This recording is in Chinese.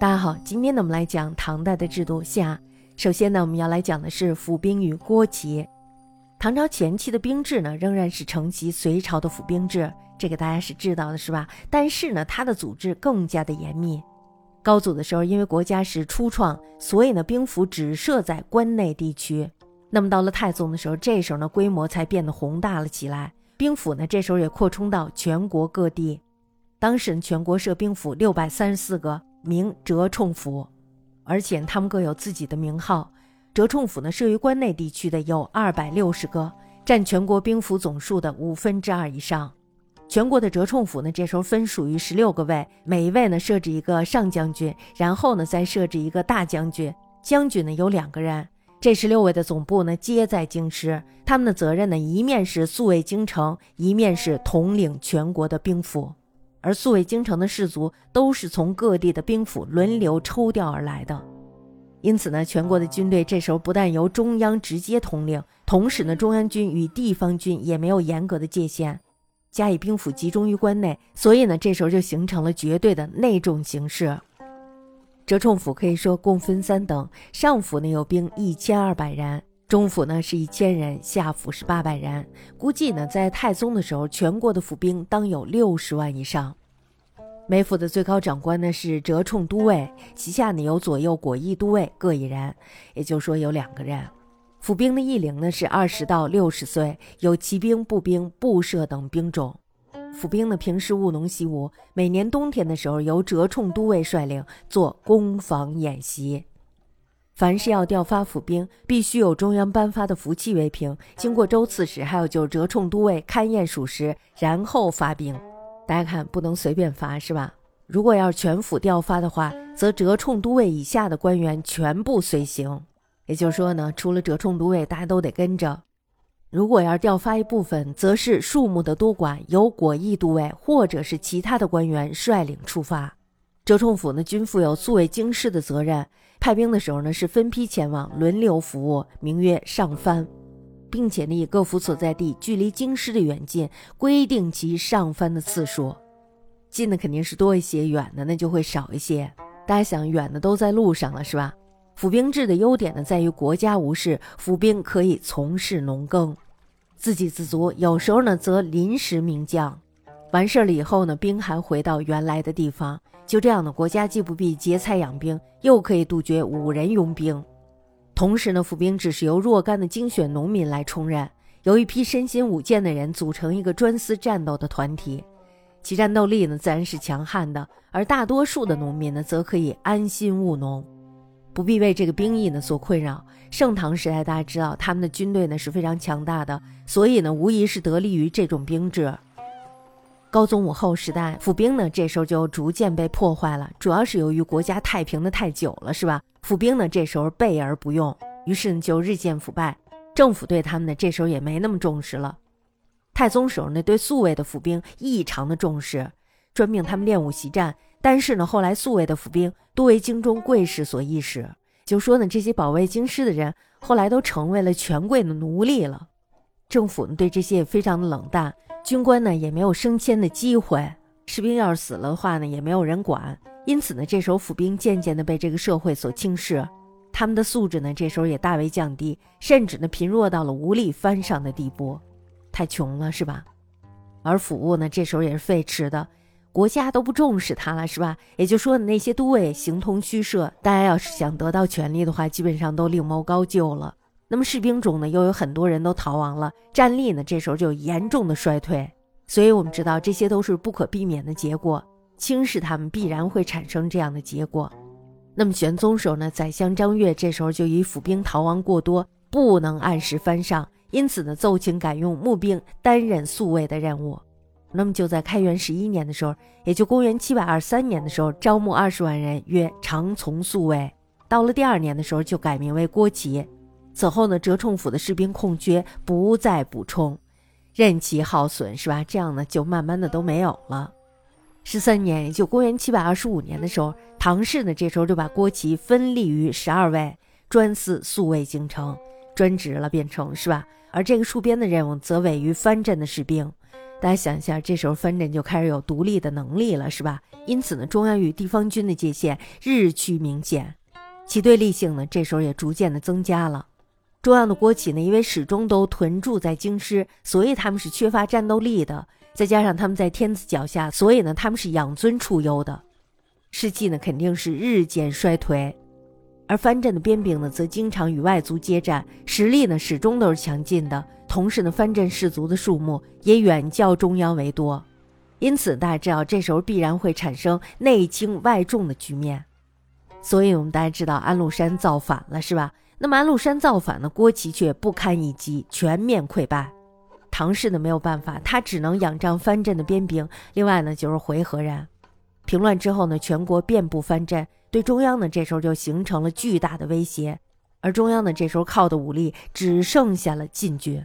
大家好，今天呢我们来讲唐代的制度下。首先呢我们要来讲的是府兵与郭旗。唐朝前期的兵制呢仍然是承袭隋朝的府兵制，这个大家是知道的，是吧？但是呢它的组织更加的严密。高祖的时候，因为国家是初创，所以呢兵符只设在关内地区。那么到了太宗的时候，这时候呢规模才变得宏大了起来，兵府呢这时候也扩充到全国各地。当时全国设兵府六百三十四个。名折冲府，而且他们各有自己的名号。折冲府呢，设于关内地区的有二百六十个，占全国兵符总数的五分之二以上。全国的折冲府呢，这时候分属于十六个卫，每一位呢设置一个上将军，然后呢再设置一个大将军，将军呢有两个人。这十六位的总部呢皆在京师，他们的责任呢一面是宿卫京城，一面是统领全国的兵符。而宿卫京城的士卒都是从各地的兵府轮流抽调而来的，因此呢，全国的军队这时候不但由中央直接统领，同时呢，中央军与地方军也没有严格的界限，加以兵府集中于关内，所以呢，这时候就形成了绝对的内重形势。折冲府可以说共分三等，上府呢有兵一千二百人。中府呢是一千人，下府是八百人。估计呢，在太宗的时候，全国的府兵当有六十万以上。每府的最高长官呢是折冲都尉，旗下呢有左右果毅都尉各一人，也就是说有两个人。府兵的役龄呢是二十到六十岁，有骑兵、步兵、步射等兵种。府兵呢平时务农习武，每年冬天的时候由折冲都尉率领做攻防演习。凡是要调发府兵，必须有中央颁发的符契为凭，经过州刺史，还有就是折冲都尉勘验属实，然后发兵。大家看，不能随便发，是吧？如果要是全府调发的话，则折冲都尉以下的官员全部随行。也就是说呢，除了折冲都尉，大家都得跟着。如果要是调发一部分，则是数目的多寡，由果毅都尉或者是其他的官员率领出发。折冲府呢，均负有宿卫京师的责任。派兵的时候呢，是分批前往，轮流服务，名曰上番，并且呢，以各府所在地距离京师的远近，规定其上番的次数。近的肯定是多一些，远的那就会少一些。大家想，远的都在路上了，是吧？府兵制的优点呢，在于国家无事，府兵可以从事农耕，自给自足。有时候呢，则临时名将，完事儿了以后呢，兵还回到原来的地方。就这样的国家既不必劫财养兵，又可以杜绝五人拥兵。同时呢，府兵只是由若干的精选农民来充任，由一批身心武健的人组成一个专司战斗的团体，其战斗力呢自然是强悍的。而大多数的农民呢，则可以安心务农，不必为这个兵役呢所困扰。盛唐时代，大家知道他们的军队呢是非常强大的，所以呢，无疑是得力于这种兵制。高宗武后时代，府兵呢这时候就逐渐被破坏了，主要是由于国家太平的太久了，是吧？府兵呢这时候备而不用，于是呢就日渐腐败，政府对他们呢这时候也没那么重视了。太宗时候呢对宿卫的府兵异常的重视，专命他们练武习战。但是呢后来宿卫的府兵多为京中贵士所役使，就说呢这些保卫京师的人后来都成为了权贵的奴隶了，政府呢对这些也非常的冷淡。军官呢也没有升迁的机会，士兵要是死了的话呢也没有人管，因此呢这时候府兵渐渐的被这个社会所轻视，他们的素质呢这时候也大为降低，甚至呢贫弱到了无力翻上的地步，太穷了是吧？而府务呢这时候也是废弛的，国家都不重视他了是吧？也就说那些都尉形同虚设，大家要是想得到权力的话，基本上都另谋高就了。那么士兵中呢，又有很多人都逃亡了，战力呢，这时候就严重的衰退。所以我们知道，这些都是不可避免的结果，轻视他们必然会产生这样的结果。那么玄宗时候呢，宰相张悦这时候就以府兵逃亡过多，不能按时翻上，因此呢，奏请改用募兵担任宿卫的任务。那么就在开元十一年的时候，也就公元七百二十三年的时候，招募二十万人，约常从宿卫。到了第二年的时候，就改名为郭旗。此后呢，折冲府的士兵空缺，不再补充，任其耗损，是吧？这样呢，就慢慢的都没有了。十三年，也就公元七百二十五年的时候，唐氏呢，这时候就把郭旗分立于十二位，专司宿卫京城，专职了，变成是吧？而这个戍边的任务，则委于藩镇的士兵。大家想一下，这时候藩镇就开始有独立的能力了，是吧？因此呢，中央与地方军的界限日趋明显，其对立性呢，这时候也逐渐的增加了。中央的国企呢，因为始终都屯驻在京师，所以他们是缺乏战斗力的。再加上他们在天子脚下，所以呢，他们是养尊处优的，士气呢肯定是日渐衰退。而藩镇的边兵呢，则经常与外族接战，实力呢始终都是强劲的。同时呢，藩镇士卒的数目也远较中央为多，因此大家知道，这时候必然会产生内轻外重的局面。所以，我们大家知道安禄山造反了，是吧？那么安禄山造反呢，郭齐却不堪一击，全面溃败。唐氏呢没有办法，他只能仰仗藩镇的边兵，另外呢就是回纥人。平乱之后呢，全国遍布藩镇。对中央呢，这时候就形成了巨大的威胁，而中央呢，这时候靠的武力只剩下了禁军。